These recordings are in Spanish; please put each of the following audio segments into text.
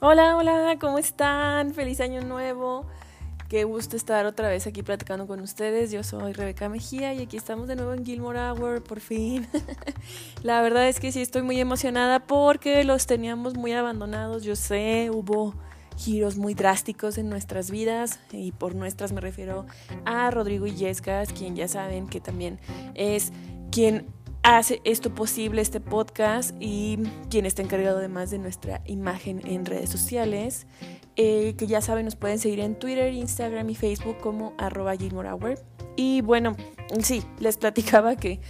Hola, hola, ¿cómo están? Feliz año nuevo. Qué gusto estar otra vez aquí platicando con ustedes. Yo soy Rebeca Mejía y aquí estamos de nuevo en Gilmore Hour, por fin. La verdad es que sí estoy muy emocionada porque los teníamos muy abandonados. Yo sé, hubo giros muy drásticos en nuestras vidas y por nuestras me refiero a Rodrigo Illescas, quien ya saben que también es quien hace esto posible, este podcast, y quien está encargado además de nuestra imagen en redes sociales, eh, que ya saben, nos pueden seguir en Twitter, Instagram y Facebook como arroba Y bueno, sí, les platicaba que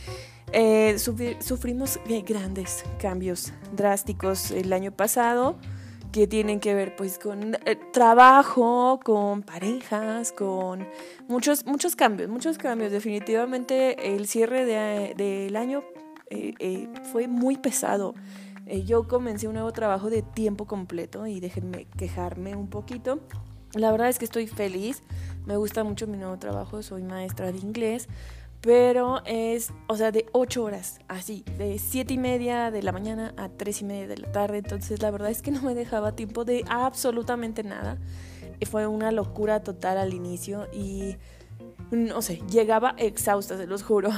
eh, sufrimos grandes cambios drásticos el año pasado que tienen que ver pues con eh, trabajo, con parejas, con muchos, muchos cambios, muchos cambios. Definitivamente el cierre del de, año eh, eh, fue muy pesado. yo comencé un nuevo trabajo de tiempo completo y déjenme quejarme un poquito. La verdad es que estoy feliz, me gusta mucho mi nuevo trabajo, soy maestra de inglés, pero es, o sea, de 8 horas, así, de 7 y media de la mañana a 3 y media de la tarde, entonces la verdad es que no me dejaba tiempo de absolutamente nada. Fue una locura total al inicio y no sé, llegaba exhausta, se los juro.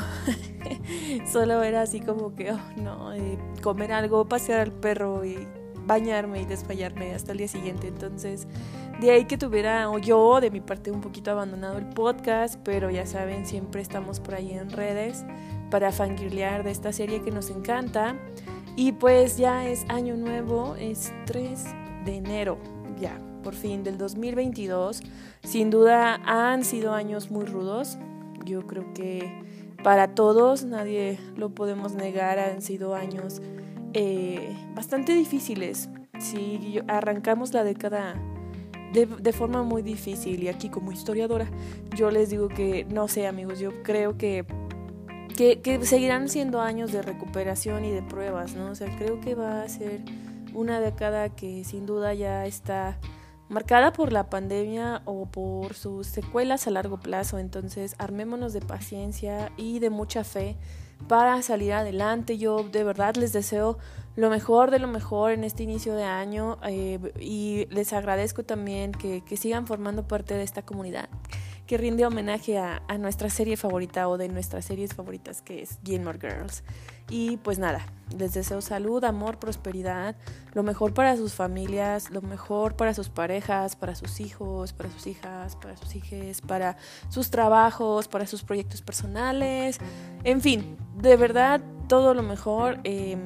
Solo era así como que, oh, no, eh, comer algo, pasear al perro y bañarme y desfallarme hasta el día siguiente. Entonces, de ahí que tuviera, o yo de mi parte, un poquito abandonado el podcast, pero ya saben, siempre estamos por ahí en redes para fangirlear de esta serie que nos encanta. Y pues ya es año nuevo, es 3 de enero, ya, por fin, del 2022. Sin duda han sido años muy rudos. Yo creo que para todos, nadie lo podemos negar, han sido años eh, bastante difíciles. Si arrancamos la década de, forma muy difícil. Y aquí como historiadora, yo les digo que, no sé amigos, yo creo que, que, que, seguirán siendo años de recuperación y de pruebas, ¿no? O sea, creo que va a ser una década que sin duda ya está marcada por la pandemia o por sus secuelas a largo plazo. Entonces, armémonos de paciencia y de mucha fe para salir adelante. Yo de verdad les deseo lo mejor de lo mejor en este inicio de año eh, y les agradezco también que, que, sigan formando parte de esta comunidad que rinde homenaje a, a, nuestra serie favorita o de nuestras series favoritas que es Gilmore Girls. Y pues nada, les deseo salud, amor, prosperidad, lo mejor para sus familias, lo mejor para sus parejas, para sus hijos, para sus hijas, para sus hijes, para sus trabajos, para sus proyectos personales, en fin, de verdad todo lo mejor. Eh,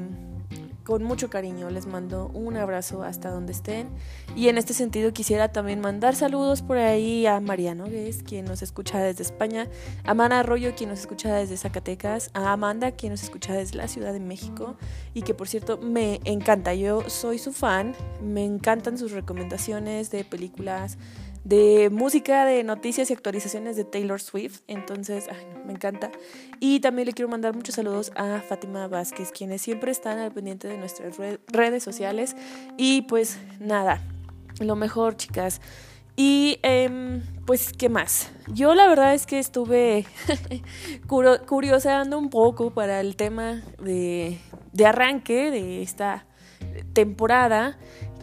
con mucho cariño les mando un abrazo hasta donde estén. Y en este sentido quisiera también mandar saludos por ahí a Mariano es quien nos escucha desde España, a Mana Arroyo quien nos escucha desde Zacatecas, a Amanda quien nos escucha desde la Ciudad de México y que por cierto me encanta, yo soy su fan, me encantan sus recomendaciones de películas de música, de noticias y actualizaciones de Taylor Swift. Entonces, me encanta. Y también le quiero mandar muchos saludos a Fátima Vázquez, quienes siempre están al pendiente de nuestras redes sociales. Y pues nada, lo mejor, chicas. Y em, pues, ¿qué más? Yo la verdad es que estuve curioseando un poco para el tema de, de arranque de esta temporada.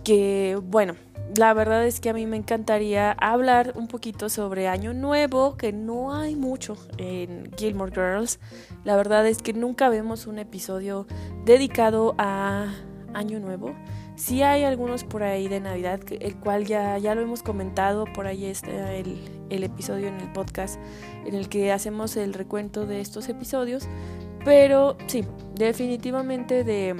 Que, bueno, la verdad es que a mí me encantaría hablar un poquito sobre Año Nuevo, que no hay mucho en Gilmore Girls. La verdad es que nunca vemos un episodio dedicado a Año Nuevo. Sí hay algunos por ahí de Navidad, el cual ya, ya lo hemos comentado, por ahí está el, el episodio en el podcast en el que hacemos el recuento de estos episodios. Pero sí, definitivamente de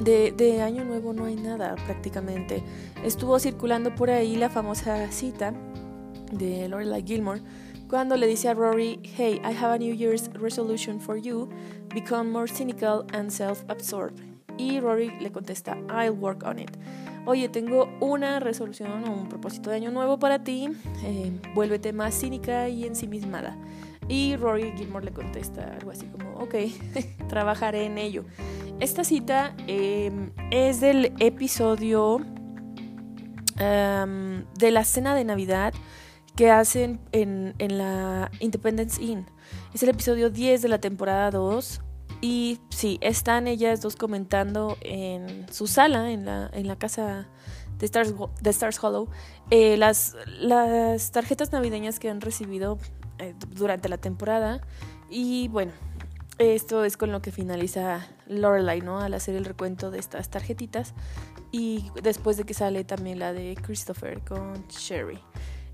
de, Año Nuevo no hay nada prácticamente. Estuvo circulando por ahí la famosa cita de Lorelai Gilmore cuando le dice a Rory, hey, I have a New Year's resolution for you, become more cynical and self-absorbed. Y Rory le contesta, I'll work on it. Oye, tengo una resolución o un propósito de año nuevo para ti, eh, vuélvete más cínica y ensimismada. Y Rory Gilmore le contesta algo así como, ok, trabajaré en ello. Esta cita em, es del episodio em, de la cena de Navidad que hacen en, en, la Independence Inn. Es el episodio 10 de la temporada 2 Y sí, están ellas dos comentando en su sala, en la, en la casa de Stars, de Stars Hollow, eh, las, las tarjetas navideñas que han recibido eh, durante la temporada. Y bueno, esto es con lo que finaliza Lorelai, ¿no? Al hacer el recuento de estas tarjetitas. Y después de que sale también la de Christopher con Sherry.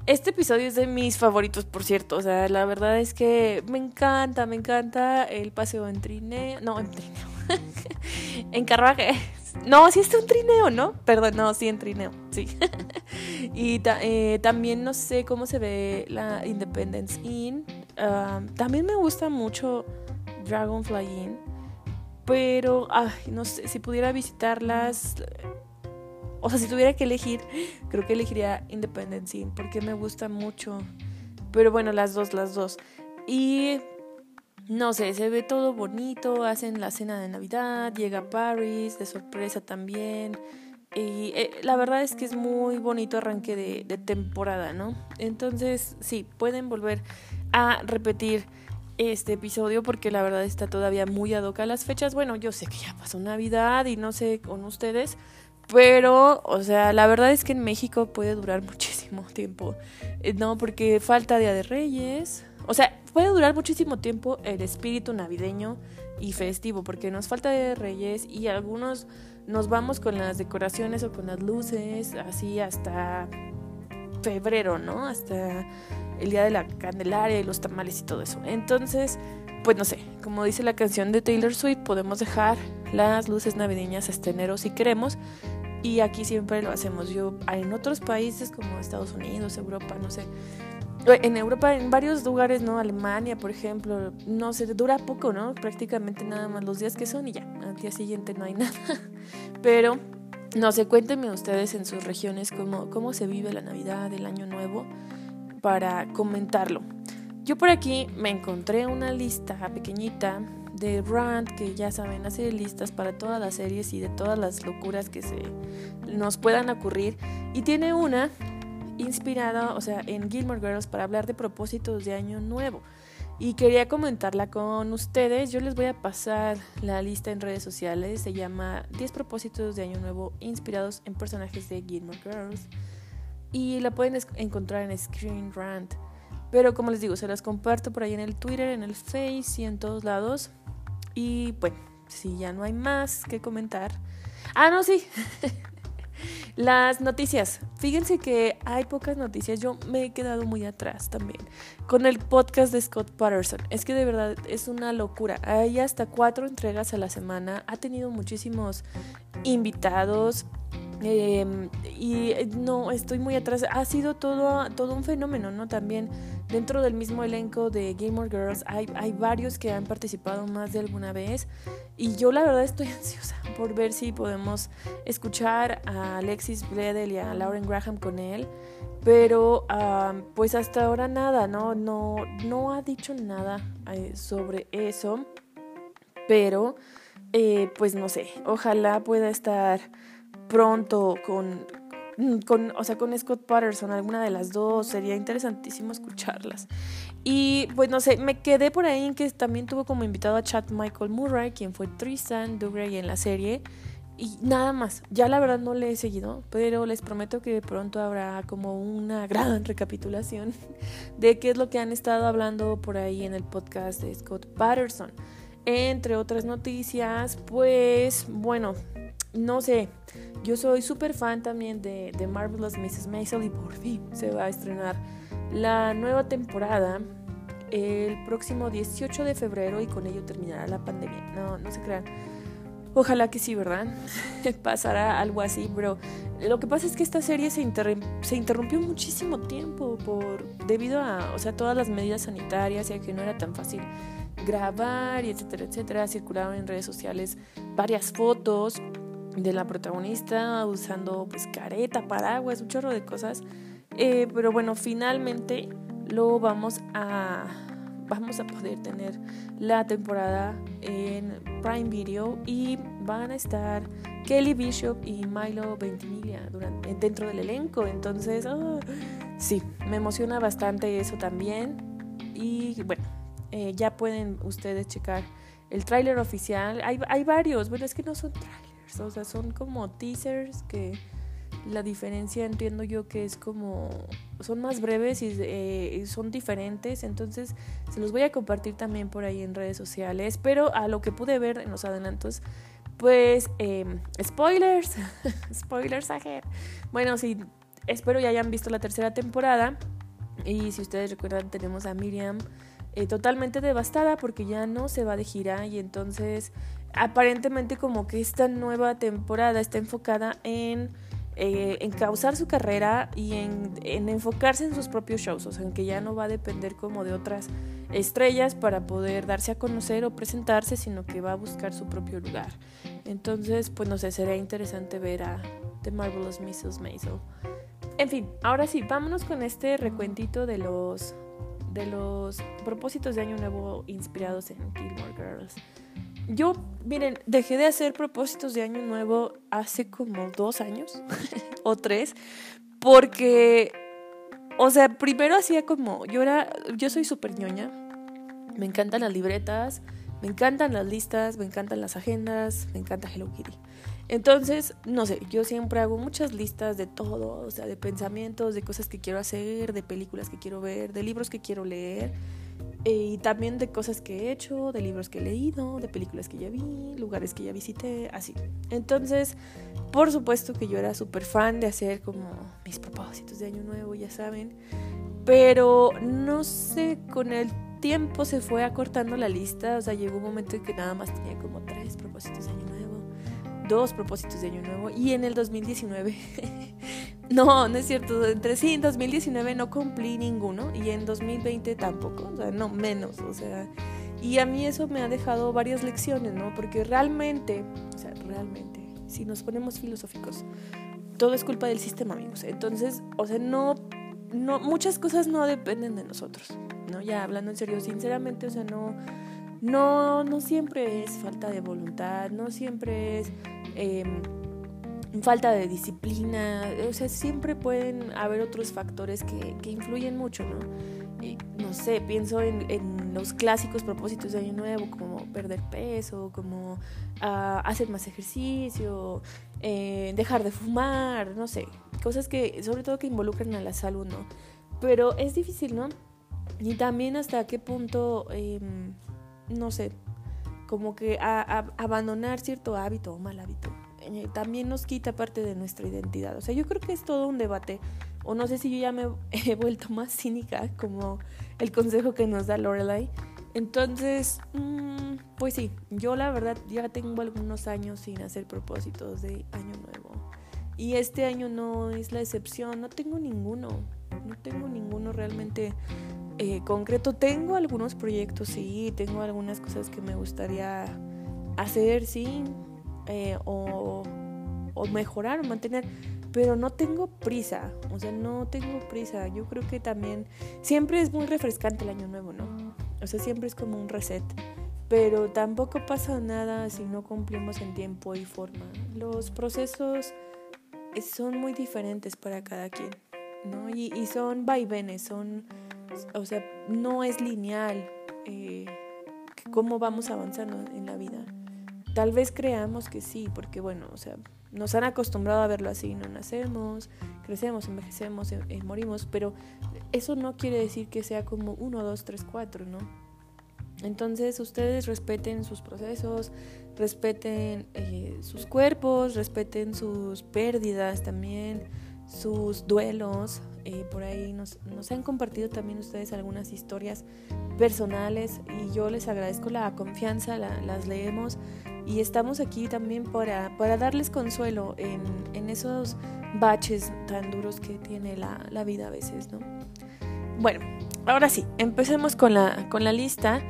Este episodio es de mis favoritos, por cierto. O sea, la verdad es que me encanta, me encanta el paseo en trineo. No, en trineo. en carruaje. No, sí es un trineo, ¿no? Perdón, no, sí en trineo, sí. y eh, también no sé cómo se ve la Independence Inn. también me gusta mucho Dragonfly Inn. Pero, ay, no sé, si pudiera visitarlas, o sea, si tuviera que elegir, creo que elegiría Independence Inn porque me gusta mucho. Pero bueno, las dos, las dos. Y no sé, se ve todo bonito, hacen la cena de Navidad, llega Paris de sorpresa también. Y eh, la verdad es que es muy bonito arranque de temporada, ¿no? Entonces, sí, pueden volver a repetir este episodio porque la verdad está todavía muy ad hoc a las fechas. Bueno, yo sé que ya pasó Navidad y no sé con ustedes, pero, o sea, la verdad es que en México puede durar muchísimo tiempo. Eh, no, porque falta Día de Reyes. O sea, puede durar muchísimo tiempo el espíritu navideño y festivo, porque nos falta Día de Reyes y algunos nos vamos con las decoraciones o con las luces, así hasta febrero, ¿no? Hasta el día de la Candelaria y los tamales y todo eso. Entonces, pues no sé, como dice la canción de Taylor Swift, podemos dejar las luces navideñas hasta enero si queremos, y aquí siempre lo hacemos. Yo en otros países como Estados Unidos, Europa, no sé. En Europa, en varios lugares, ¿no? Alemania, por ejemplo, no sé, dura poco, ¿no? Prácticamente nada más los días que son y ya, al día siguiente no hay nada. Pero, no sé, cuéntenme ustedes en sus regiones cómo, cómo se vive la Navidad, el Año Nuevo, para comentarlo. Yo por aquí me encontré una lista pequeñita de Rand, que ya saben, hace listas para todas las series y de todas las locuras que se nos puedan ocurrir. Y tiene una inspirada, o sea, en Gilmore Girls para hablar de propósitos de año nuevo. Y quería comentarla con ustedes. Yo les voy a pasar la lista en redes sociales. Se llama 10 propósitos de año nuevo inspirados en personajes de Gilmore Girls. Y la pueden encontrar en Screen Rant. Pero como les digo, se las comparto por ahí en el Twitter, en el Face y en todos lados. Y bueno, si ya no hay más que comentar. Ah, no, sí. Las noticias. Fíjense que hay pocas noticias. Yo me he quedado muy atrás también con el podcast de Scott Patterson. Es que de verdad es una locura. Hay hasta cuatro entregas a la semana. Ha tenido muchísimos invitados. Em, y eh, no, estoy muy atrás. Ha sido todo, todo un fenómeno, ¿no? También dentro del mismo elenco de Game of Girls hay, hay varios que han participado más de alguna vez. Y yo la verdad estoy ansiosa por ver si podemos escuchar a Alexis Bledel y a Lauren Graham con él. Pero pues hasta ahora nada, ¿no? No, no ha dicho nada eh, sobre eso. Pero eh, pues no sé, ojalá pueda estar pronto con, con, o sea, con Scott Patterson, alguna de las dos, sería interesantísimo escucharlas. Y pues no sé, me quedé por ahí en que también tuvo como invitado a Chad Michael Murray, quien fue Tristan Dougray en la serie. Y nada más, ya la verdad no le he seguido, pero les prometo que pronto habrá como una gran recapitulación de qué es lo que han estado hablando por ahí en el podcast de Scott Patterson. Entre otras noticias, pues bueno, no sé, yo soy súper fan también de, de Marvelous Mrs. Maisel y por fin se va a estrenar la nueva temporada el próximo 18 de febrero y con ello terminará la pandemia. No, no se crean. Ojalá que sí, ¿verdad? Pasará algo así, pero lo que pasa es que esta serie se, se interrumpió muchísimo tiempo por debido a, o sea, todas las medidas sanitarias y a que no era tan fácil grabar y etcétera, etcétera. Circularon en redes sociales varias fotos de la protagonista usando pues careta, paraguas, un chorro de cosas. Eh, pero bueno, finalmente lo vamos a vamos a poder tener la temporada en Prime Video y van a estar Kelly Bishop y Milo Ventimiglia durante, dentro del elenco. Entonces, ah, sí, me emociona bastante eso también. Y bueno, eh, ya pueden ustedes checar el tráiler oficial. Hay, hay varios, bueno, es que no son trailers, o sea, son como teasers que la diferencia entiendo yo que es como son más breves eh, y son diferentes, entonces se los voy a compartir también por ahí en redes sociales, pero a lo que pude ver en los adelantos, pues em, spoilers, spoilers ahead. Bueno, sí, espero ya hayan visto la tercera temporada y si ustedes recuerdan tenemos a Miriam eh, totalmente devastada porque ya no se va de gira y entonces aparentemente como que esta nueva temporada está enfocada en eh, en causar su carrera y en, enfocarse en sus propios shows, o sea, en que ya no va a depender como de otras estrellas para poder darse a conocer o presentarse, sino que va a buscar su propio lugar. Entonces, pues no sé, sería interesante ver a The Marvelous Mrs. Maisel. En fin, ahora sí, vámonos con este recuentito de los de los propósitos de Año Nuevo inspirados en Gilmore Girls. Yo, miren, dejé de hacer propósitos de año nuevo hace como dos años o tres, porque, o sea, primero hacía como, yo era, yo soy súper ñoña, me encantan las libretas, me encantan las listas, me encantan las agendas, me encanta Hello Kitty. Entonces, no sé, yo siempre hago muchas listas de todo, o sea, de pensamientos, de cosas que quiero hacer, de películas que quiero ver, de libros que quiero leer. Eh, y también de cosas que he hecho, de libros que he leído, de películas que ya vi, lugares que ya visité, así. Entonces, por supuesto que yo era súper fan de hacer como mis propósitos de año nuevo, ya saben. Pero no sé, con el tiempo se fue acortando la lista. O sea, llegó un momento en que nada más tenía como tres propósitos de año nuevo, dos propósitos de año nuevo. Y en el 2019 No, no es cierto. Entre sí, en 2019 no cumplí ninguno y en 2020 tampoco, o sea, no menos, o sea. Y a mí eso me ha dejado varias lecciones, ¿no? Porque realmente, o sea, realmente, si nos ponemos filosóficos, todo es culpa del sistema, amigos. Entonces, o sea, no, no, muchas cosas no dependen de nosotros, ¿no? Ya hablando en serio, sinceramente, o sea, no, no, no siempre es falta de voluntad, no siempre es... Eh, falta de disciplina, o sea, siempre pueden haber otros factores que, que influyen mucho, ¿no? no sé, pienso en, en, los clásicos propósitos de Año Nuevo, como perder peso, como uh, hacer más ejercicio, eh, dejar de fumar, no sé, cosas que, sobre todo que involucran a la salud, ¿no? Pero es difícil, ¿no? Y también hasta qué punto, eh, no sé, como que a, abandonar cierto hábito o mal hábito eh, también nos quita parte de nuestra identidad. O sea, yo creo que es todo un debate. O no sé si yo ya me he vuelto más cínica, como el consejo que nos da Lorelai. Entonces, mm, pues sí, yo la verdad ya tengo algunos años sin hacer propósitos de año nuevo. Y este año no es la excepción, no tengo ninguno, no tengo ninguno realmente eh, concreto. Tengo algunos proyectos, sí, tengo algunas cosas que me gustaría hacer, sí, eh, o, mejorar o mantener, pero no tengo prisa, o sea, no tengo prisa. Yo creo que también siempre es muy refrescante el año nuevo, ¿no? O sea, siempre es como un reset, pero tampoco pasa nada si no cumplimos en tiempo y forma. Los procesos son muy diferentes para cada quien, ¿no? Y, son vaivenes, son, o sea, no es lineal eh, cómo vamos avanzando en la vida. Tal vez creamos que sí, porque bueno, o sea, nos han acostumbrado a verlo así, no nacemos, crecemos, envejecemos, eh, eh, morimos, pero eso no quiere decir que sea como 1, 2, 3, 4, ¿no? Entonces ustedes respeten sus procesos, respeten sus cuerpos, respeten sus pérdidas también, sus duelos. por ahí nos, nos, han compartido también ustedes algunas historias personales y yo les agradezco la confianza, las leemos y estamos aquí también para, para darles consuelo en, en, esos baches tan duros que tiene la, la, vida a veces, ¿no? Bueno, ahora sí, empecemos con la, con la lista.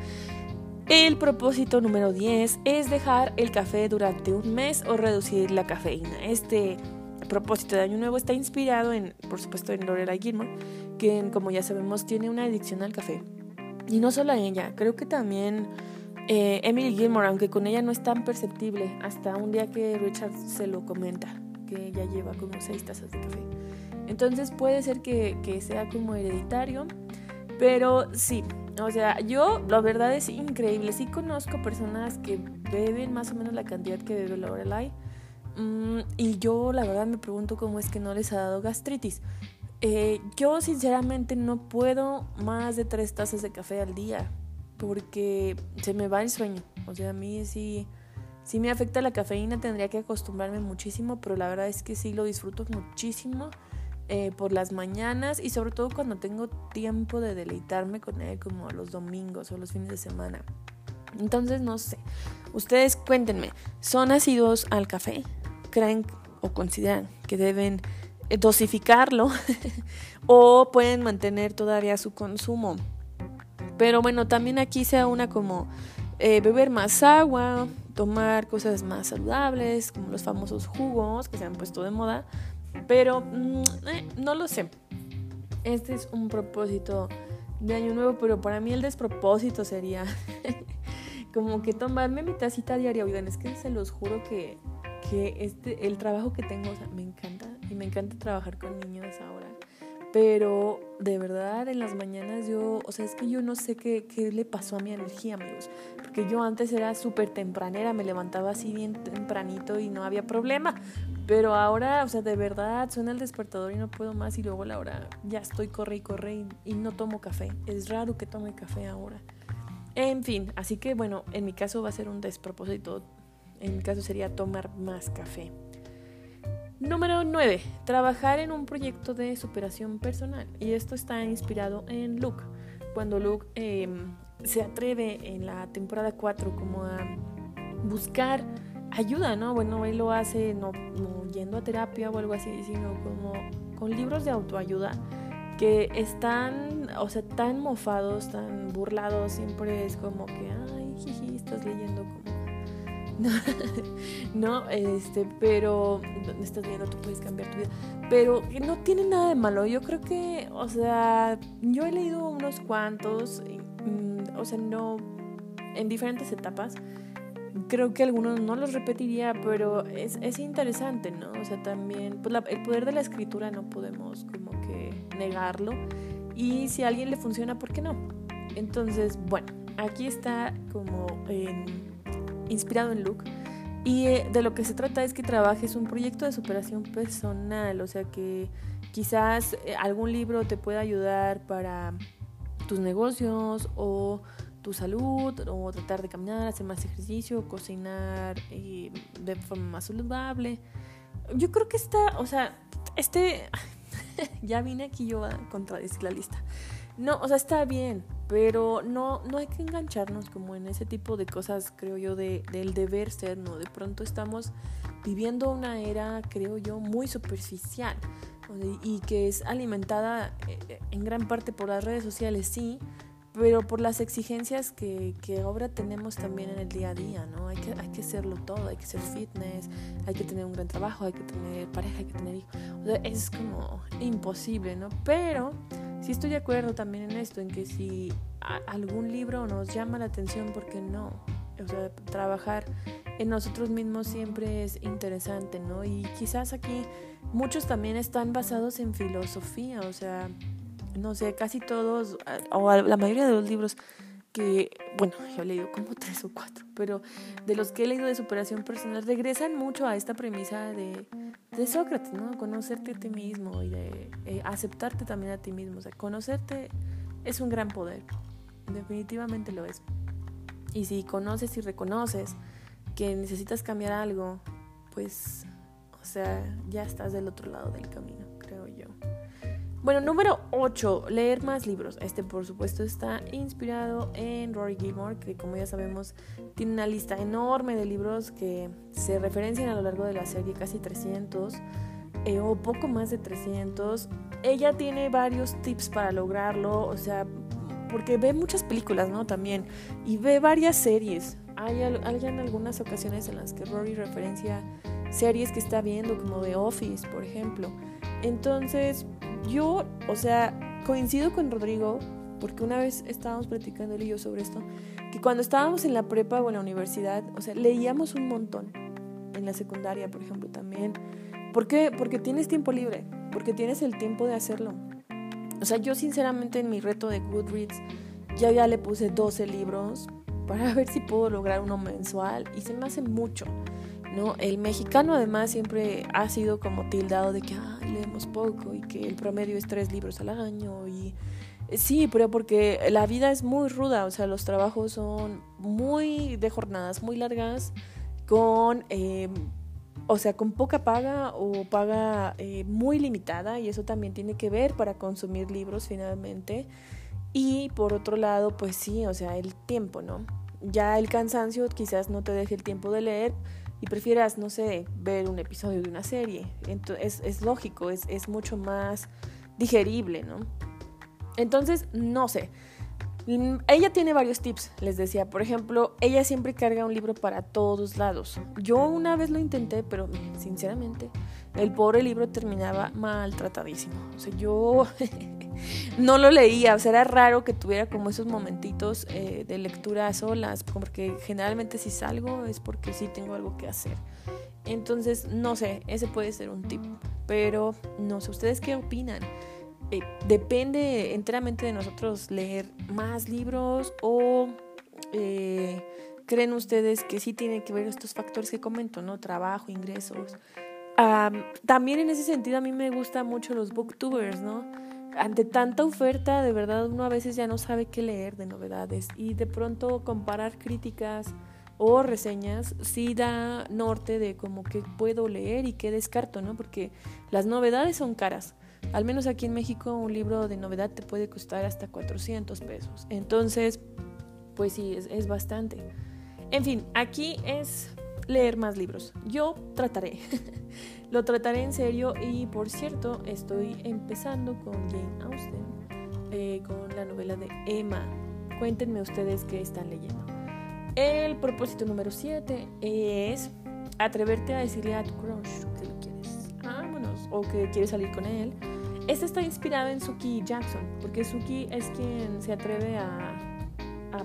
El propósito número 10 es dejar el café durante un mes o reducir la cafeína. Este propósito de Año Nuevo está inspirado en, por supuesto, en Lorelai Gilmore, que como ya sabemos tiene una adicción al café. Y no solo a ella, creo que también eh, Emily Gilmore, aunque con ella no es tan perceptible, hasta un día que Richard se lo comenta, que ella lleva como seis tazas de café. Entonces puede ser que, sea como hereditario, pero sí, O sea, yo, la verdad es increíble. Sí conozco personas que beben más o menos la cantidad que bebe Lorelai. Mm, y yo, la verdad, me pregunto cómo es que no les ha dado gastritis. Eh, yo, sinceramente, no puedo más de tres tazas de café al día. Porque se me va el sueño. O sea, a mí sí, sí me afecta la cafeína. Tendría que acostumbrarme muchísimo. Pero la verdad es que sí lo disfruto muchísimo. Eh, por las mañanas y sobre todo cuando tengo tiempo de deleitarme con él como los domingos o los fines de semana. Entonces no sé, ustedes cuéntenme, ¿son asiduos al café? ¿Creen o consideran que deben eh, dosificarlo o pueden mantener todavía su consumo? Pero bueno, también aquí sea una como eh, beber más agua, tomar cosas más saludables, como los famosos jugos que se han puesto de moda, pero mm, eh, no lo sé. Este es un propósito de año nuevo, pero para mí el despropósito sería como que tomarme mi tacita diaria. Oigan, es que se los juro que, que este, el trabajo que tengo, o sea, me encanta. Y me encanta trabajar con niños ahora. Pero de verdad, en las mañanas yo, o sea, es que yo no sé qué, qué le pasó a mi energía, amigos. Porque yo antes era súper tempranera, me levantaba así bien tempranito y no había problema. Pero ahora, o sea, de verdad, suena el despertador y no puedo más y luego la hora ya estoy corre y corre y, no tomo café. Es raro que tome café ahora. En fin, así que bueno, en mi caso va a ser un despropósito. En mi caso sería tomar más café. Número 9. Trabajar en un proyecto de superación personal. Y esto está inspirado en Luke. Cuando Luke em, se atreve en la temporada 4 como a buscar ayuda, ¿no? Bueno, él lo hace no, yendo a terapia o algo así, sino como con libros de autoayuda que están, o sea, tan mofados, tan burlados, siempre es como que, ay, jiji, estás leyendo como... no, este, pero estás leyendo, tú puedes cambiar tu vida. Pero no tiene nada de malo. Yo creo que, o sea, yo he leído unos cuantos, mm, o sea, no, en diferentes etapas creo que algunos no los repetiría, pero es, es interesante, ¿no? O sea, también, pues el poder de la escritura no podemos como que negarlo. Y si a alguien le funciona, ¿por qué no? Entonces, bueno, aquí está como inspirado en Luke. Y eh, de lo que se trata es que trabajes un proyecto de superación personal, o sea que quizás eh, algún libro te pueda ayudar para tus negocios o tu salud o tratar de caminar, hacer más ejercicio, cocinar eh, de forma más saludable. Yo creo que está, o sea, este, ya vine aquí yo a contradecir la lista. No, o sea, está bien, pero no, no hay que engancharnos como en ese tipo de cosas, creo yo, de, del deber ser, ¿no? De pronto estamos viviendo una era, creo yo, muy superficial y que es alimentada eh, en gran parte por las redes sociales, sí, pero por las exigencias que, que, ahora tenemos también en el día a día, ¿no? Hay que, hay que hacerlo todo, hay que ser fitness, hay que tener un gran trabajo, hay que tener pareja, hay que tener hijos. O sea, es como imposible, ¿no? Pero sí estoy de acuerdo también en esto, en que si algún libro nos llama la atención, ¿por qué no? O sea, trabajar en nosotros mismos siempre es interesante, ¿no? Y quizás aquí muchos también están basados en filosofía, o sea no sé, casi todos, o la mayoría de los libros que, bueno, yo he leído como tres o cuatro, pero de los que he leído de superación personal, regresan mucho a esta premisa de, de Sócrates, ¿no? Conocerte a ti mismo y de eh, aceptarte también a ti mismo. O sea, conocerte es un gran poder, definitivamente lo es. Y si conoces y reconoces que necesitas cambiar algo, pues, o sea, ya estás del otro lado del camino, creo yo. Bueno, número 8, leer más libros. Este, por supuesto, está inspirado en Rory Gilmore, que como ya sabemos, tiene una lista enorme de libros que se referencian a lo largo de la serie, casi 300 eh, o poco más de 300. Ella tiene varios tips para lograrlo, o sea, porque ve muchas películas, ¿no? También, y ve varias series. Hay, hay en algunas ocasiones en las que Rory referencia series que está viendo, como The Office, por ejemplo. Entonces, yo, o sea, coincido con Rodrigo, porque una vez estábamos platicando él y yo sobre esto, que cuando estábamos en la prepa o en la universidad, o sea, leíamos un montón. En la secundaria, por ejemplo, también. ¿Por qué? Porque tienes tiempo libre, porque tienes el tiempo de hacerlo. O sea, yo sinceramente en mi reto de Goodreads ya ya le puse 12 libros para ver si puedo lograr uno mensual y se me hace mucho. ¿No? El mexicano además siempre ha sido como tildado de que leemos poco y que el promedio es tres libros al año y sí, pero porque la vida es muy ruda, o sea, los trabajos son muy de jornadas muy largas con em, o sea, con poca paga o paga eh, muy limitada y eso también tiene que ver para consumir libros finalmente. Y por otro lado, pues sí, o sea, el tiempo, ¿no? Ya el cansancio quizás no te deje el tiempo de leer y prefieras, no sé, ver un episodio de una serie. Entonces, es, lógico, es, es mucho más digerible, ¿no? Entonces, no sé. Mm, ella tiene varios tips, les decía. Por ejemplo, ella siempre carga un libro para todos lados. Yo una vez lo intenté, pero sinceramente, el pobre libro terminaba maltratadísimo. O sea, yo no lo leía. O sea, era raro que tuviera como esos momentitos eh, de lectura a solas, porque generalmente si salgo es porque sí tengo algo que hacer. Entonces, no sé, ese puede ser un tip. Pero no sé, ¿ustedes qué opinan? Eh, depende enteramente de nosotros leer más libros o eh, creen ustedes que sí tienen que ver estos factores que comento, ¿no? Trabajo, ingresos. también en ese sentido a mí me gustan mucho los booktubers, ¿no? Ante tanta oferta, de verdad uno a veces ya no sabe qué leer de novedades y de pronto comparar críticas o reseñas sí da norte de como que puedo leer y qué descarto, ¿no? Porque las novedades son caras. Al menos aquí en México un libro de novedad te puede costar hasta 400 pesos. Entonces, pues sí, es, bastante. En fin, aquí es leer más libros. Yo trataré. Lo trataré en serio y por cierto, estoy empezando con Jane Austen, eh, con la novela de Emma. Cuéntenme ustedes qué están leyendo. El propósito número 7 es atreverte a decirle a tu crush que lo quieres. Vámonos. O que quieres salir con él este está inspirado en Suki Jackson, porque Suki es quien se atreve a,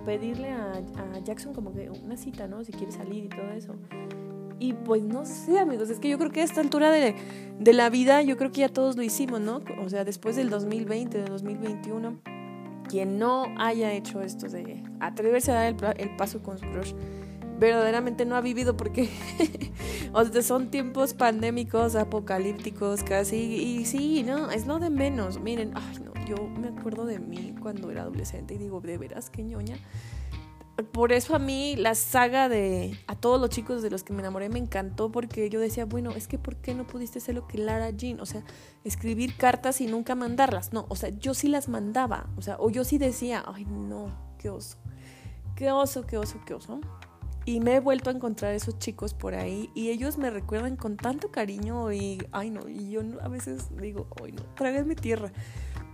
pedirle a, Jackson como que una cita, ¿no? Si quiere salir y todo eso. Y pues no sé, amigos, es que yo creo que a esta altura de, la vida, yo creo que ya todos lo hicimos, ¿no? O sea, después del 2020, del 2021, quien no haya hecho esto de atreverse a dar el, el paso con su crush, verdaderamente no ha vivido porque o sea, son tiempos pandémicos, apocalípticos casi. Y sí, no, es lo de menos. Miren, ay, no, yo me acuerdo de mí cuando era adolescente y digo, de veras, qué ñoña. Por eso a mí la saga de a todos los chicos de los que me enamoré me encantó porque yo decía, bueno, es que ¿por qué no pudiste hacer lo que Lara Jean? O sea, escribir cartas y nunca mandarlas. No, o sea, yo sí las mandaba. O sea, o yo sí decía, ay, no, qué oso. Qué oso, qué oso, qué oso. Y me he vuelto a encontrar esos chicos por ahí y ellos me recuerdan con tanto cariño y, ay no, y yo a veces digo, ay no, mi tierra.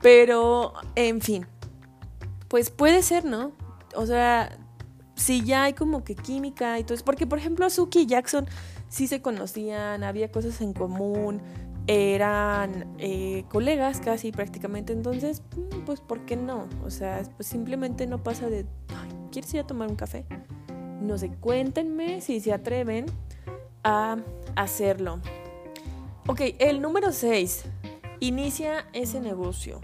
Pero, en fin, pues puede ser, ¿no? O sea, si ya hay como que química y todo eso, porque por ejemplo Suki y Jackson sí se conocían, había cosas en común, eran eh, colegas casi prácticamente, entonces, mm, pues ¿por qué no? O sea, pues simplemente no pasa de, ay, ¿quieres ir a tomar un café? No sé, cuéntenme si se atreven a hacerlo. Ok, el número 6. Inicia ese negocio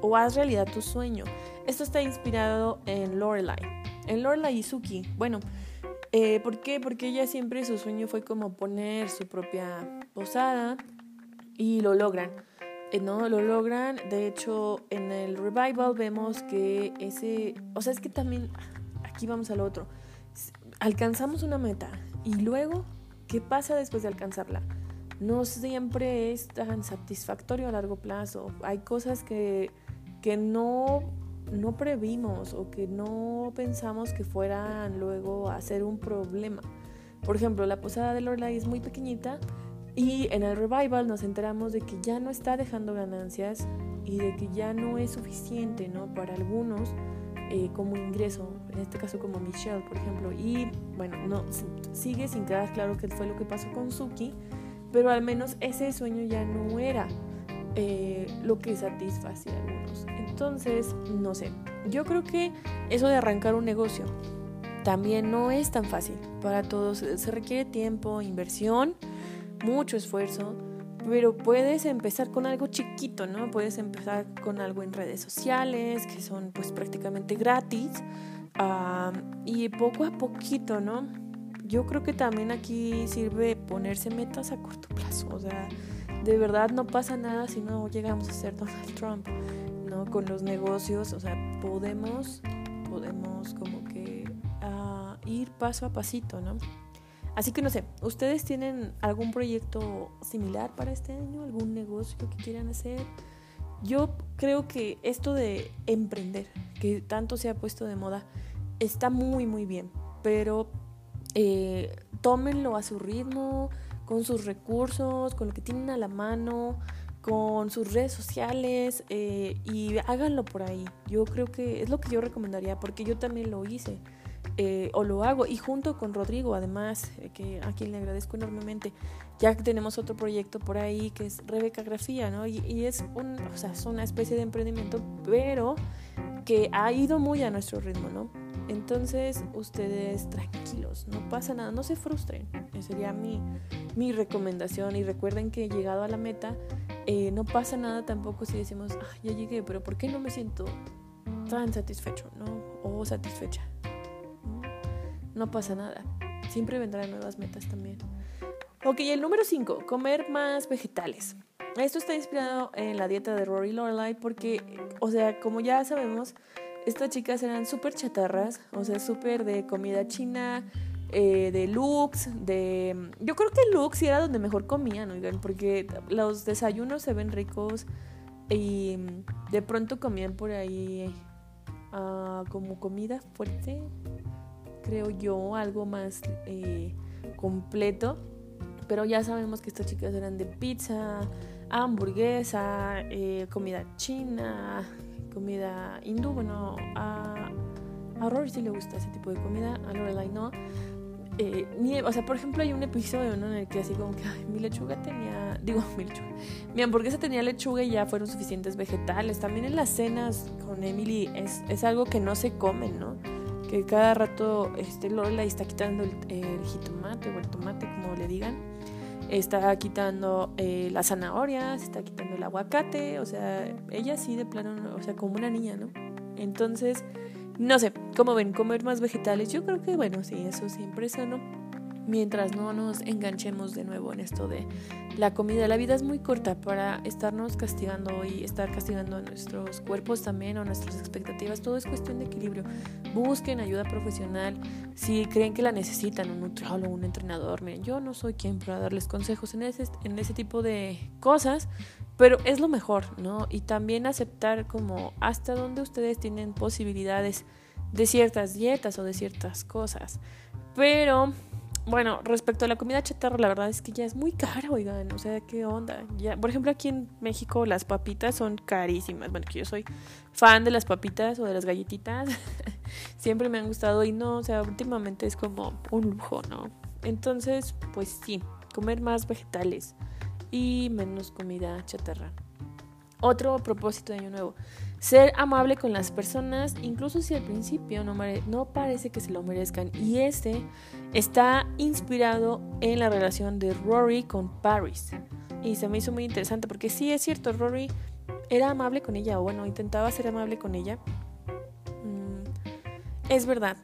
o haz realidad tu sueño. Esto está inspirado en Lorelai. En Lorelai Suki. Bueno, eh, ¿por qué? Porque ella siempre su sueño fue como poner su propia posada y lo logran. Eh, no lo logran. De hecho, en el revival vemos que ese. O sea, es que también. Aquí vamos al otro alcanzamos una meta y luego, ¿qué pasa después de alcanzarla? No siempre es tan satisfactorio a largo plazo. Hay cosas que, que no, no previmos o que no pensamos que fueran luego a ser un problema. Por ejemplo, la posada de Lorelai es muy pequeñita y en el revival nos enteramos de que ya no está dejando ganancias y de que ya no es suficiente, ¿no? Para algunos eh, como ingreso, en este caso como Michelle, por ejemplo. Y bueno, no sigue sin quedar claro qué fue lo que pasó con Suki, pero al menos ese sueño ya no era eh, lo que satisfacía a algunos. Entonces, no sé, yo creo que eso de arrancar un negocio también no es tan fácil para todos. Se requiere tiempo, inversión, mucho esfuerzo pero puedes empezar con algo chiquito, ¿no? Puedes empezar con algo en redes sociales, que son pues prácticamente gratis, y poco a poquito, ¿no? Yo creo que también aquí sirve ponerse metas a corto plazo, o sea, de verdad no pasa nada si no llegamos a ser Donald Trump, ¿no? Con los negocios, o sea, podemos, podemos como que uh, ir paso a pasito, ¿no? Así que no sé, ¿ustedes tienen algún proyecto similar para este año? ¿Algún negocio que quieran hacer? Yo creo que esto de emprender, que tanto se ha puesto de moda, está muy, muy bien, pero eh, tómenlo a su ritmo, con sus recursos, con lo que tienen a la mano, con sus redes sociales eh, y háganlo por ahí. Yo creo que es lo que yo recomendaría porque yo también lo hice. Eh, o lo hago y junto con Rodrigo además eh, que a quien le agradezco enormemente ya que tenemos otro proyecto por ahí que es Rebeca Grafía no y, es un o sea es una especie de emprendimiento pero que ha ido muy a nuestro ritmo no entonces ustedes tranquilos no pasa nada no se frustren esa sería mi mi recomendación y recuerden que llegado a la meta eh, no pasa nada tampoco si decimos ya llegué pero por qué no me siento tan satisfecho no o satisfecha no pasa nada. Siempre vendrán nuevas metas también. Ok, el número 5, comer más vegetales. Esto está inspirado en la dieta de Rory Lorelai porque, o sea, como ya sabemos, estas chicas eran súper chatarras, o sea, súper de comida china, eh, de looks, de... Yo creo que looks era donde mejor comían, oigan, porque los desayunos se ven ricos y de pronto comían por ahí uh, como comida fuerte, creo yo, algo más eh, completo. Pero ya sabemos que estas chicas eran de pizza, hamburguesa, eh, comida china, comida hindú. Bueno, a, a Rory sí le gusta ese tipo de comida, a Lorelai no. Eh, o sea, por ejemplo, hay un episodio en el que así como que mi lechuga tenía, digo, mi lechuga, mi hamburguesa tenía lechuga y ya fueron suficientes vegetales. También en las cenas con Emily es, es algo que no se comen, ¿no? que cada rato este, Lola está quitando el, jitomate o el tomate, como le digan. Está quitando eh, las zanahorias, está quitando el aguacate, o sea, ella sí de plano, o sea, como una niña, ¿no? Entonces, no sé, ¿cómo ven? Comer más vegetales, yo creo que, bueno, sí, eso siempre es sano mientras no nos enganchemos de nuevo en esto de la comida. La vida es muy corta para estarnos castigando y estar castigando a nuestros cuerpos también o nuestras expectativas. Todo es cuestión de equilibrio. Busquen ayuda profesional si creen que la necesitan, un nutriólogo, un entrenador. Miren, yo no soy quien para darles consejos en ese, en ese tipo de cosas, pero es lo mejor, ¿no? Y también aceptar como hasta donde ustedes tienen posibilidades de ciertas dietas o de ciertas cosas. Pero bueno, respecto a la comida chatarra, la verdad es que ya es muy cara, oigan. O sea, ¿qué onda? Ya, por ejemplo, aquí en México las papitas son carísimas. Bueno, que yo soy fan de las papitas o de las galletitas. Siempre me han gustado y no, o sea, últimamente es como un lujo, ¿no? Entonces, pues sí, comer más vegetales y menos comida chatarra. Otro propósito de Año Nuevo. Ser amable con las personas, incluso si al principio no, no parece que se lo merezcan. Y este está inspirado en la relación de Rory con Paris. Y se me hizo muy interesante porque sí es cierto, Rory era amable con ella, o bueno, intentaba ser amable con ella. Mm, es verdad,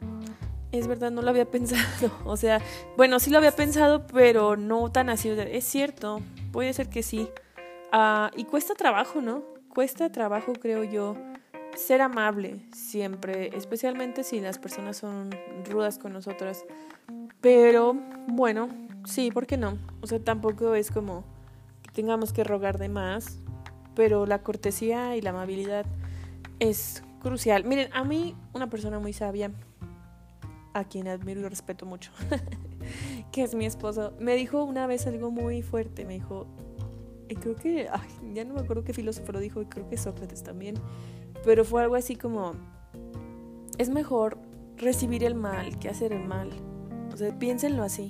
es verdad, no lo había pensado. O sea, bueno, sí lo había pensado, pero no tan así. Es cierto, puede ser que sí. Ah, y cuesta trabajo, ¿no? Cuesta trabajo, creo yo, ser amable siempre, especialmente si las personas son rudas con nosotras. Pero bueno, sí, ¿por qué no? O sea, tampoco es como que tengamos que rogar de más, pero la cortesía y la amabilidad es crucial. Miren, a mí una persona muy sabia, a quien admiro y respeto mucho, que es mi esposo, me dijo una vez algo muy fuerte, me dijo, creo que, ya no me acuerdo qué filósofo lo dijo, y creo que Sócrates también, pero fue algo así como, es mejor recibir el mal que hacer el mal. O sea, piénsenlo así.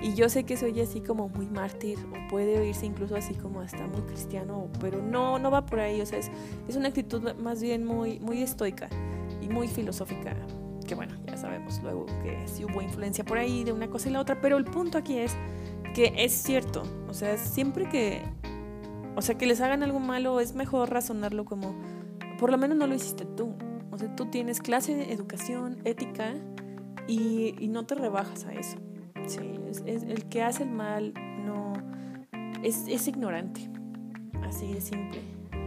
Y yo sé que soy así como muy mártir, o puede oírse incluso así como hasta muy cristiano, pero no, no va por ahí. O sea, es, es una actitud más bien muy, muy estoica y muy filosófica. Que bueno, ya sabemos luego que sí hubo influencia por ahí de una cosa y la otra, pero el punto aquí es que es cierto. O sea, siempre que o sea, que les hagan algo malo, es mejor razonarlo como, por lo menos no lo hiciste tú. O sea, tú tienes clase educación, ética, y, no te rebajas a eso. Sí, es, el que hace el mal no es, es ignorante. Así de simple.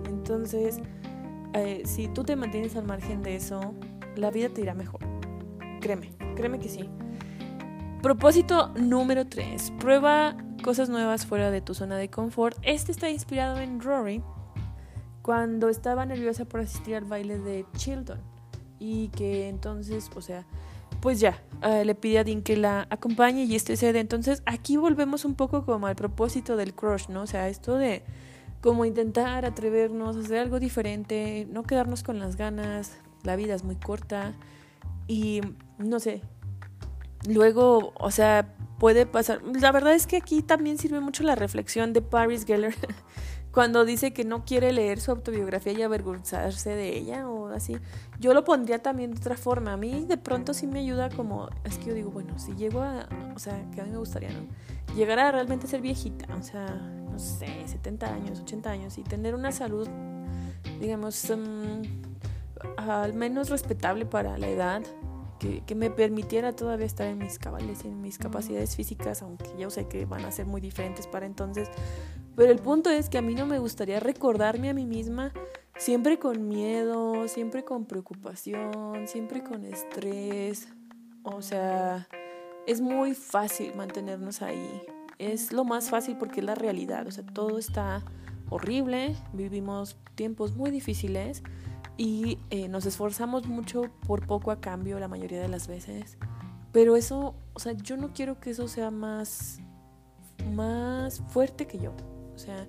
Entonces, eh, si tú te mantienes al margen de eso, la vida te irá mejor. Créeme, créeme que sí. Propósito número 3. Prueba cosas nuevas fuera de tu zona de confort. Este está inspirado en Rory cuando estaba nerviosa por asistir al baile de Chilton. Y que entonces, o sea, pues ya, eh, le pide a Dean que la acompañe y este cede. Entonces aquí volvemos un poco como al propósito del crush, ¿no? O sea, esto de como intentar atrevernos, hacer algo diferente, no quedarnos con las ganas, la vida es muy corta y no sé, luego, o sea, puede pasar, la verdad es que aquí también sirve mucho la reflexión de Paris Geller cuando dice que no quiere leer su autobiografía y avergonzarse de ella o así. Yo lo pondría también de otra forma. A mí de pronto sí me ayuda como, es que yo digo, bueno, si llego a, o sea, que a mí me gustaría, ¿no? Llegar a realmente ser viejita, o sea, no sé, 70 años, 80 años y tener una salud, digamos, mm, al menos respetable para la edad, que, que, me permitiera todavía estar en mis cabales y en mis capacidades físicas, aunque yo sé que van a ser muy diferentes para entonces, pero el punto es que a mí no me gustaría recordarme a mí misma siempre con miedo, siempre con preocupación, siempre con estrés. O sea, es muy fácil mantenernos ahí. Es lo más fácil porque es la realidad. O sea, todo está horrible, vivimos tiempos muy difíciles y eh, nos esforzamos mucho por poco a cambio la mayoría de las veces. Pero eso, o sea, yo no quiero que eso sea más, más fuerte que yo. O sea,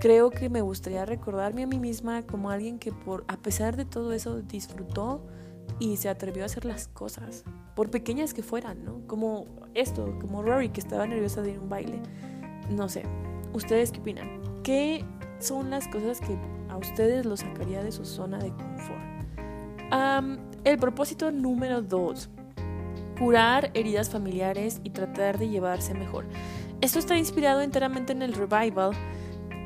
creo que me gustaría recordarme a mí misma como alguien que por a pesar de todo eso disfrutó y se atrevió a hacer las cosas, por pequeñas que fueran, ¿no? Como esto, como Rory que estaba nerviosa de ir a un baile. No sé, ¿ustedes qué opinan? ¿Qué son las cosas que ustedes los sacaría de su zona de confort? el propósito número dos, curar heridas familiares y tratar de llevarse mejor. Esto está inspirado enteramente en el revival,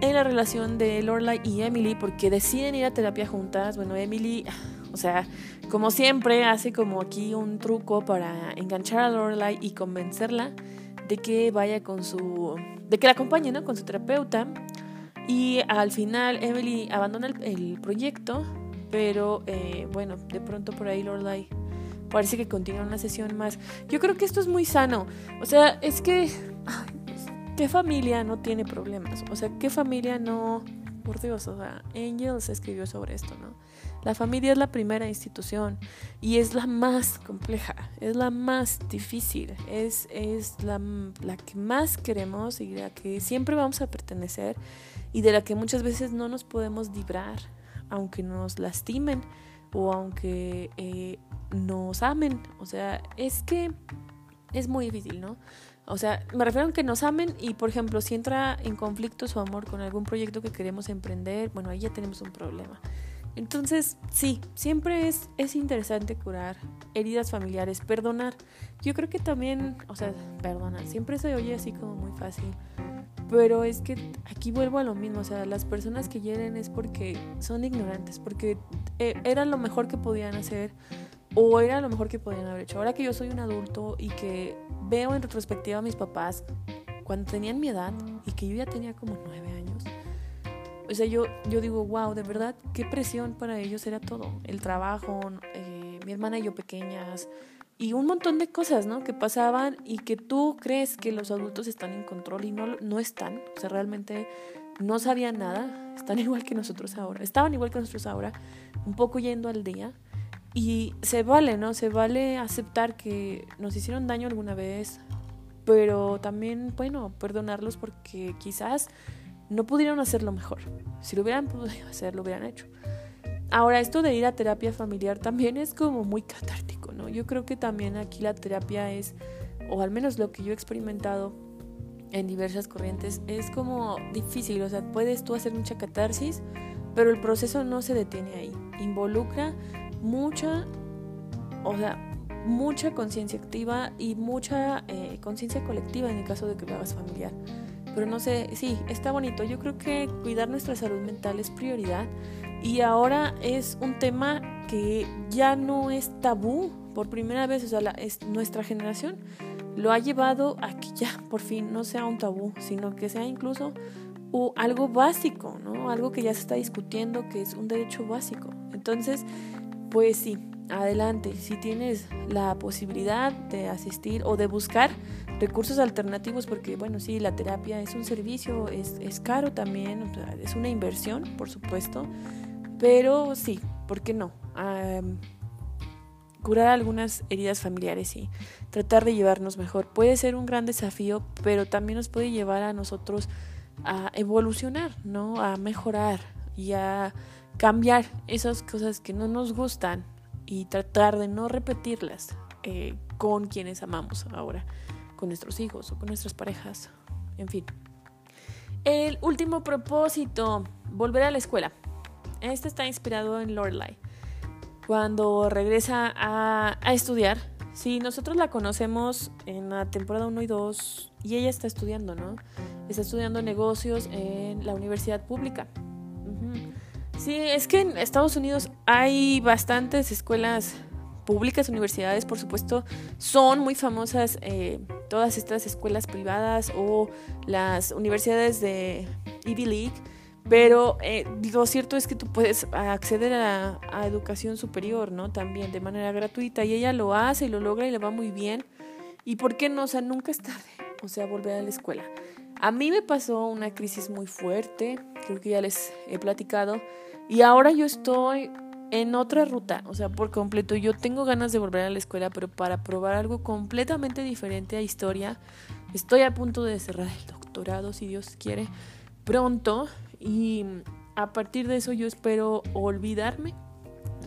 en la relación de Lorelai y Emily, porque deciden ir a terapia juntas. Bueno, Emily, o sea, como siempre, hace como aquí un truco para enganchar a Lorelai y convencerla de que vaya con su. de que la acompañe, ¿no? Con su terapeuta. Y al final, Emily abandona el, proyecto, pero eh, bueno, de pronto por ahí Lorelai parece que continúa una sesión más. Yo creo que esto es muy sano. O sea, es que. ¿qué familia no tiene problemas? O sea, ¿qué familia no... Por Dios, o sea, Angels escribió sobre esto, ¿no? La familia es la primera institución y es la más compleja, es la más difícil, es, es la, la que más queremos y la que siempre vamos a pertenecer y de la que muchas veces no nos podemos librar, aunque nos lastimen o aunque eh, nos amen. O sea, es que es muy difícil, ¿no? O sea, me refiero a que nos amen y, por ejemplo, si entra en conflicto su amor con algún proyecto que queremos emprender, bueno, ahí ya tenemos un problema. Entonces, sí, siempre es, es interesante curar heridas familiares, perdonar. Yo creo que también, o sea, perdonar, siempre se oye así como muy fácil. Pero es que aquí vuelvo a lo mismo, o sea, las personas que hieren es porque son ignorantes, porque eh, era lo mejor que podían hacer o era lo mejor que podían haber hecho. Ahora que yo soy un adulto y que veo en retrospectiva a mis papás cuando tenían mi edad y que yo ya tenía como nueve años, o sea, yo, yo digo, wow, de verdad, qué presión para ellos era todo. El trabajo, eh, mi hermana y yo pequeñas, y un montón de cosas, ¿no? Que pasaban y que tú crees que los adultos están en control y no, no están. O sea, realmente no sabían nada. Están igual que nosotros ahora. Estaban igual que nosotros ahora, un poco yendo al día. Y se vale, ¿no? Se vale aceptar que nos hicieron daño alguna vez, pero también, bueno, perdonarlos porque quizás no pudieron hacerlo mejor. Si lo hubieran podido hacer, lo hubieran hecho. Ahora, esto de ir a terapia familiar también es como muy catártico, ¿no? Yo creo que también aquí la terapia es, o al menos lo que yo he experimentado en diversas corrientes, es como difícil, o sea, puedes tú hacer mucha catarsis, pero el proceso no se detiene ahí. Involucra mucha, o sea, mucha conciencia activa y mucha eh, conciencia colectiva en el caso de que lo hagas familiar. Pero no sé, sí, está bonito. Yo creo que cuidar nuestra salud mental es prioridad y ahora es un tema que ya no es tabú por primera vez, o sea, la, es nuestra generación lo ha llevado a que ya por fin no sea un tabú, sino que sea incluso algo básico, ¿no? Algo que ya se está discutiendo, que es un derecho básico. Entonces, pues sí, adelante, si tienes la posibilidad de asistir o de buscar recursos alternativos, porque bueno, sí, la terapia es un servicio, es, es caro también, es una inversión, por supuesto, pero sí, ¿por qué no? curar algunas heridas familiares y tratar de llevarnos mejor. Puede ser un gran desafío, pero también nos puede llevar a nosotros a evolucionar, ¿no? A mejorar y a cambiar esas cosas que no nos gustan y tratar de no repetirlas eh, con quienes amamos ahora, con nuestros hijos o con nuestras parejas, en fin. El último propósito, volver a la escuela. Este está inspirado en Lorelai. Cuando regresa a, estudiar, sí, nosotros la conocemos en la temporada 1 y 2 y ella está estudiando, ¿no? Está estudiando negocios en la universidad pública. Sí, es que en Estados Unidos hay bastantes escuelas públicas, universidades, por supuesto, son muy famosas eh, todas estas escuelas privadas o las universidades de Ivy League, pero eh, lo cierto es que tú puedes acceder a, a, educación superior, ¿no? También de manera gratuita y ella lo hace y lo logra y le va muy bien. ¿Y por qué no? O sea, nunca es tarde, o sea, volver a la escuela. A mí me pasó una crisis muy fuerte, creo que ya les he platicado y ahora yo estoy en otra ruta, o sea, por completo. Yo tengo ganas de volver a la escuela, pero para probar algo completamente diferente a historia. Estoy a punto de cerrar el doctorado, si Dios quiere, pronto. Y a partir de eso yo espero olvidarme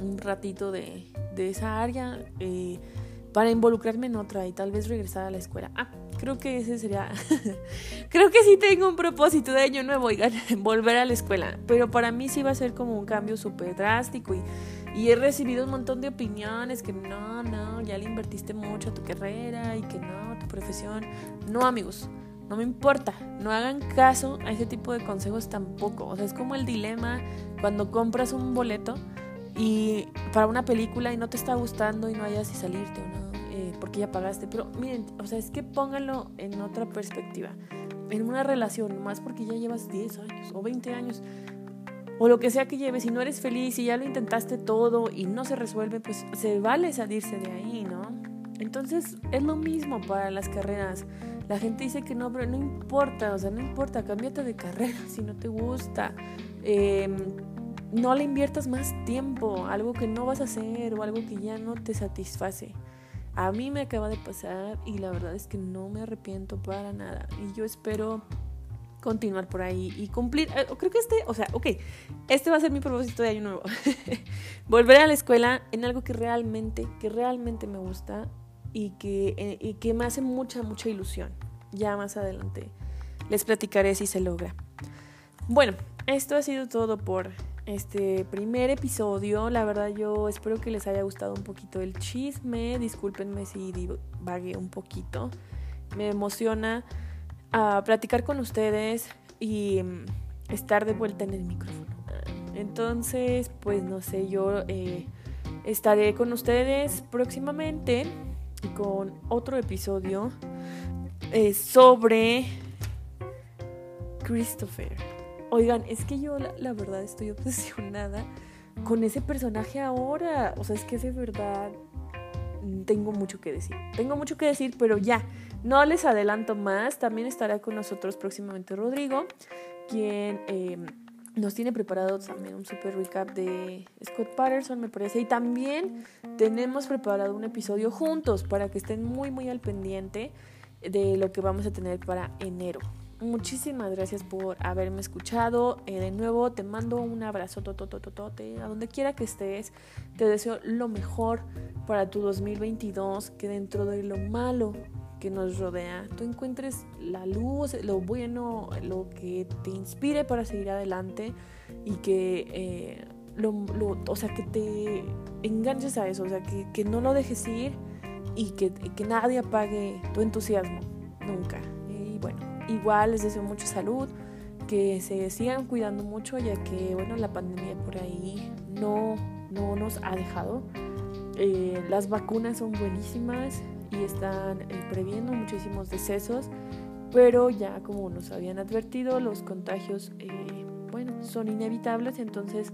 un ratito de, de esa área. Eh, para involucrarme en otra y tal vez regresar a la escuela. Ah, creo que ese sería... creo que sí tengo un propósito de año nuevo, oigan, volver a la escuela. Pero para mí sí va a ser como un cambio súper drástico y, he recibido un montón de opiniones que no, no, ya le invertiste mucho a tu carrera y que no, tu profesión. No, amigos. No me importa, no hagan caso a ese tipo de consejos tampoco. O sea, es como el dilema cuando compras un boleto y para una película y no te está gustando y no hayas si salirte o no eh, porque ya pagaste. Pero miren, o sea, es que pónganlo en otra perspectiva. En una relación, más porque ya llevas 10 años o 20 años, o lo que sea que lleves, si no eres feliz y ya lo intentaste todo y no se resuelve, pues se vale salirse de ahí, ¿no? Entonces es lo mismo para las carreras. La gente dice que no, pero no importa, o sea, no importa, cámbiate de carrera si no te gusta. Em, no le inviertas más tiempo, algo que no vas a hacer o algo que ya no te satisface. A mí me acaba de pasar y la verdad es que no me arrepiento para nada. Y yo espero continuar por ahí y cumplir. Eh, creo que este, o sea, ok, este va a ser mi propósito de año nuevo. Volver a la escuela en algo que realmente, que realmente me gusta y que, eh, y que me hace mucha, mucha ilusión. Ya más adelante les platicaré si se logra. Bueno, esto ha sido todo por este primer episodio. La verdad yo espero que les haya gustado un poquito el chisme. Discúlpenme si divagué un poquito. Me emociona ah, platicar con ustedes y mm, estar de vuelta en el micrófono. Entonces, pues no sé, yo eh, estaré con ustedes próximamente con otro episodio eh, sobre Christopher. Oigan, es que yo la, verdad estoy obsesionada con ese personaje ahora. O sea, es que de verdad tengo mucho que decir. Tengo mucho que decir, pero ya, no les adelanto más. También estará con nosotros próximamente Rodrigo, quien em, nos tiene preparado también un super recap de Scott Patterson, me parece. Y también tenemos preparado un episodio juntos para que estén muy, muy al pendiente de lo que vamos a tener para enero. Muchísimas gracias por haberme escuchado. Eh, de nuevo te mando un abrazo totototote a donde quiera que estés. Te deseo lo mejor para tu 2022, que dentro de lo malo que nos rodea, tú encuentres la luz, lo bueno, lo que te inspire para seguir adelante y que eh, lo, o sea, que te enganches a eso, o sea, que, que no lo dejes ir y que, que nadie apague tu entusiasmo, nunca. Igual les deseo mucha salud, que se sigan cuidando mucho ya que bueno la pandemia por ahí no, no nos ha dejado. Eh, las vacunas son buenísimas y están eh, previendo muchísimos decesos, pero ya como nos habían advertido, los contagios eh, bueno, son inevitables, entonces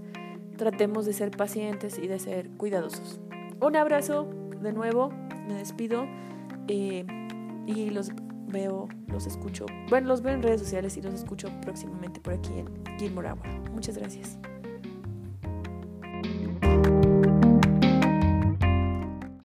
tratemos de ser pacientes y de ser cuidadosos. Un abrazo de nuevo, me despido y los veo, los escucho. Bueno, los veo en redes sociales y los escucho próximamente por aquí en Gilmore Hour. Muchas gracias.